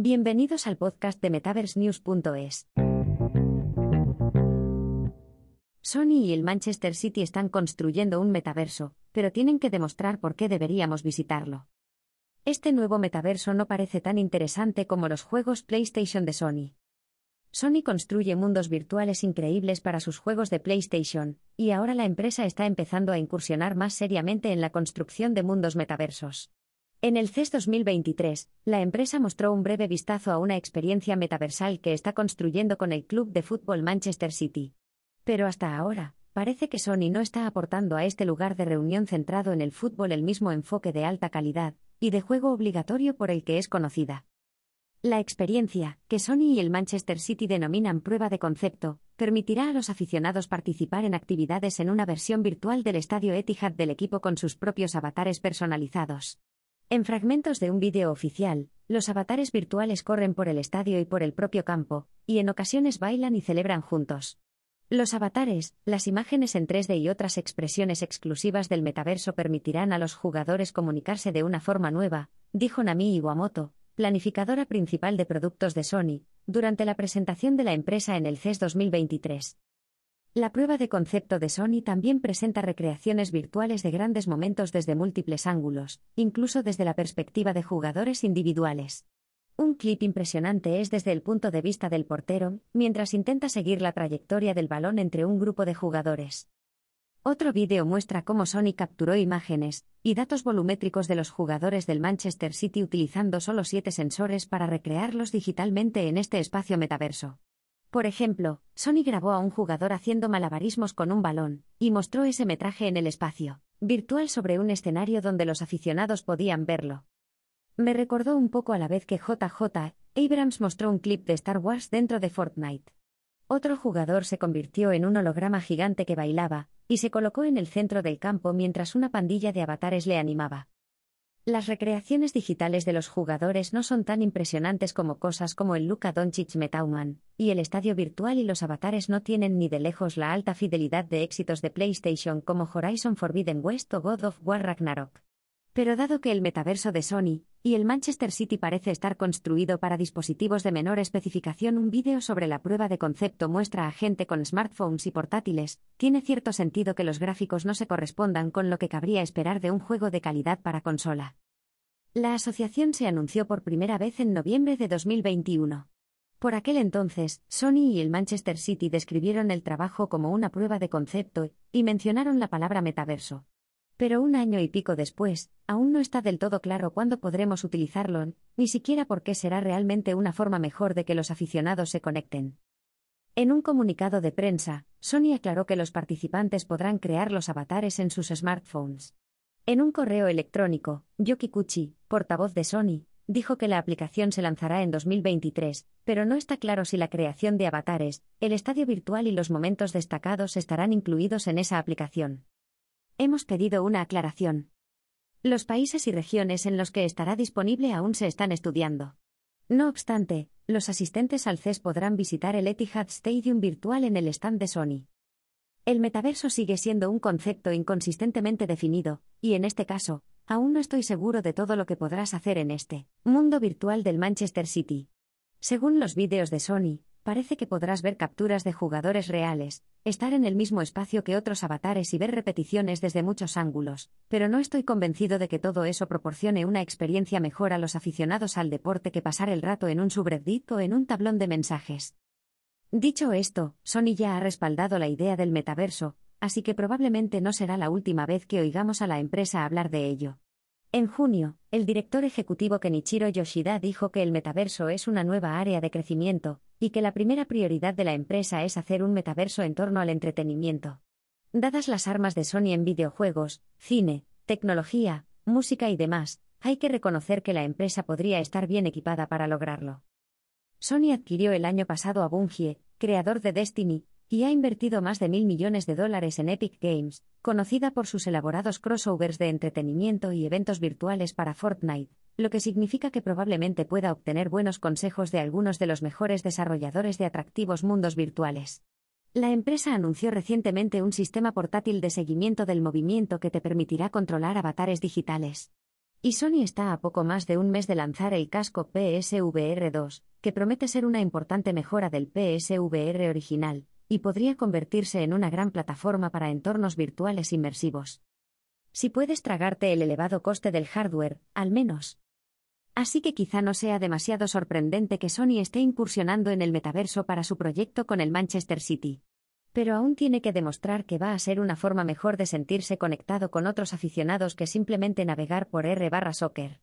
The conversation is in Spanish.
Bienvenidos al podcast de MetaverseNews.es. Sony y el Manchester City están construyendo un metaverso, pero tienen que demostrar por qué deberíamos visitarlo. Este nuevo metaverso no parece tan interesante como los juegos PlayStation de Sony. Sony construye mundos virtuales increíbles para sus juegos de PlayStation, y ahora la empresa está empezando a incursionar más seriamente en la construcción de mundos metaversos. En el CES 2023, la empresa mostró un breve vistazo a una experiencia metaversal que está construyendo con el club de fútbol Manchester City. Pero hasta ahora, parece que Sony no está aportando a este lugar de reunión centrado en el fútbol el mismo enfoque de alta calidad y de juego obligatorio por el que es conocida. La experiencia, que Sony y el Manchester City denominan prueba de concepto, permitirá a los aficionados participar en actividades en una versión virtual del estadio Etihad del equipo con sus propios avatares personalizados. En fragmentos de un vídeo oficial, los avatares virtuales corren por el estadio y por el propio campo, y en ocasiones bailan y celebran juntos. Los avatares, las imágenes en 3D y otras expresiones exclusivas del metaverso permitirán a los jugadores comunicarse de una forma nueva, dijo Nami Iwamoto, planificadora principal de productos de Sony, durante la presentación de la empresa en el CES 2023. La prueba de concepto de Sony también presenta recreaciones virtuales de grandes momentos desde múltiples ángulos, incluso desde la perspectiva de jugadores individuales. Un clip impresionante es desde el punto de vista del portero, mientras intenta seguir la trayectoria del balón entre un grupo de jugadores. Otro vídeo muestra cómo Sony capturó imágenes y datos volumétricos de los jugadores del Manchester City utilizando solo siete sensores para recrearlos digitalmente en este espacio metaverso. Por ejemplo, Sony grabó a un jugador haciendo malabarismos con un balón, y mostró ese metraje en el espacio virtual sobre un escenario donde los aficionados podían verlo. Me recordó un poco a la vez que JJ Abrams mostró un clip de Star Wars dentro de Fortnite. Otro jugador se convirtió en un holograma gigante que bailaba, y se colocó en el centro del campo mientras una pandilla de avatares le animaba. Las recreaciones digitales de los jugadores no son tan impresionantes como cosas como el Luka Doncic Metauman, y el estadio virtual y los avatares no tienen ni de lejos la alta fidelidad de éxitos de PlayStation como Horizon Forbidden West o God of War Ragnarok. Pero dado que el metaverso de Sony y el Manchester City parece estar construido para dispositivos de menor especificación, un vídeo sobre la prueba de concepto muestra a gente con smartphones y portátiles, tiene cierto sentido que los gráficos no se correspondan con lo que cabría esperar de un juego de calidad para consola. La asociación se anunció por primera vez en noviembre de 2021. Por aquel entonces, Sony y el Manchester City describieron el trabajo como una prueba de concepto y mencionaron la palabra metaverso. Pero un año y pico después, aún no está del todo claro cuándo podremos utilizarlo, ni siquiera por qué será realmente una forma mejor de que los aficionados se conecten. En un comunicado de prensa, Sony aclaró que los participantes podrán crear los avatares en sus smartphones. En un correo electrónico, Yoki Kuchi, portavoz de Sony, dijo que la aplicación se lanzará en 2023, pero no está claro si la creación de avatares, el estadio virtual y los momentos destacados estarán incluidos en esa aplicación. Hemos pedido una aclaración. Los países y regiones en los que estará disponible aún se están estudiando. No obstante, los asistentes al CES podrán visitar el Etihad Stadium virtual en el stand de Sony. El metaverso sigue siendo un concepto inconsistentemente definido, y en este caso, aún no estoy seguro de todo lo que podrás hacer en este mundo virtual del Manchester City. Según los vídeos de Sony, parece que podrás ver capturas de jugadores reales, estar en el mismo espacio que otros avatares y ver repeticiones desde muchos ángulos, pero no estoy convencido de que todo eso proporcione una experiencia mejor a los aficionados al deporte que pasar el rato en un subreddit o en un tablón de mensajes. Dicho esto, Sony ya ha respaldado la idea del metaverso, así que probablemente no será la última vez que oigamos a la empresa hablar de ello. En junio, el director ejecutivo Kenichiro Yoshida dijo que el metaverso es una nueva área de crecimiento, y que la primera prioridad de la empresa es hacer un metaverso en torno al entretenimiento. Dadas las armas de Sony en videojuegos, cine, tecnología, música y demás, hay que reconocer que la empresa podría estar bien equipada para lograrlo. Sony adquirió el año pasado a Bungie, creador de Destiny, y ha invertido más de mil millones de dólares en Epic Games, conocida por sus elaborados crossovers de entretenimiento y eventos virtuales para Fortnite, lo que significa que probablemente pueda obtener buenos consejos de algunos de los mejores desarrolladores de atractivos mundos virtuales. La empresa anunció recientemente un sistema portátil de seguimiento del movimiento que te permitirá controlar avatares digitales. Y Sony está a poco más de un mes de lanzar el casco PSVR 2, que promete ser una importante mejora del PSVR original, y podría convertirse en una gran plataforma para entornos virtuales inmersivos. Si puedes tragarte el elevado coste del hardware, al menos. Así que quizá no sea demasiado sorprendente que Sony esté incursionando en el metaverso para su proyecto con el Manchester City. Pero aún tiene que demostrar que va a ser una forma mejor de sentirse conectado con otros aficionados que simplemente navegar por R barra soccer.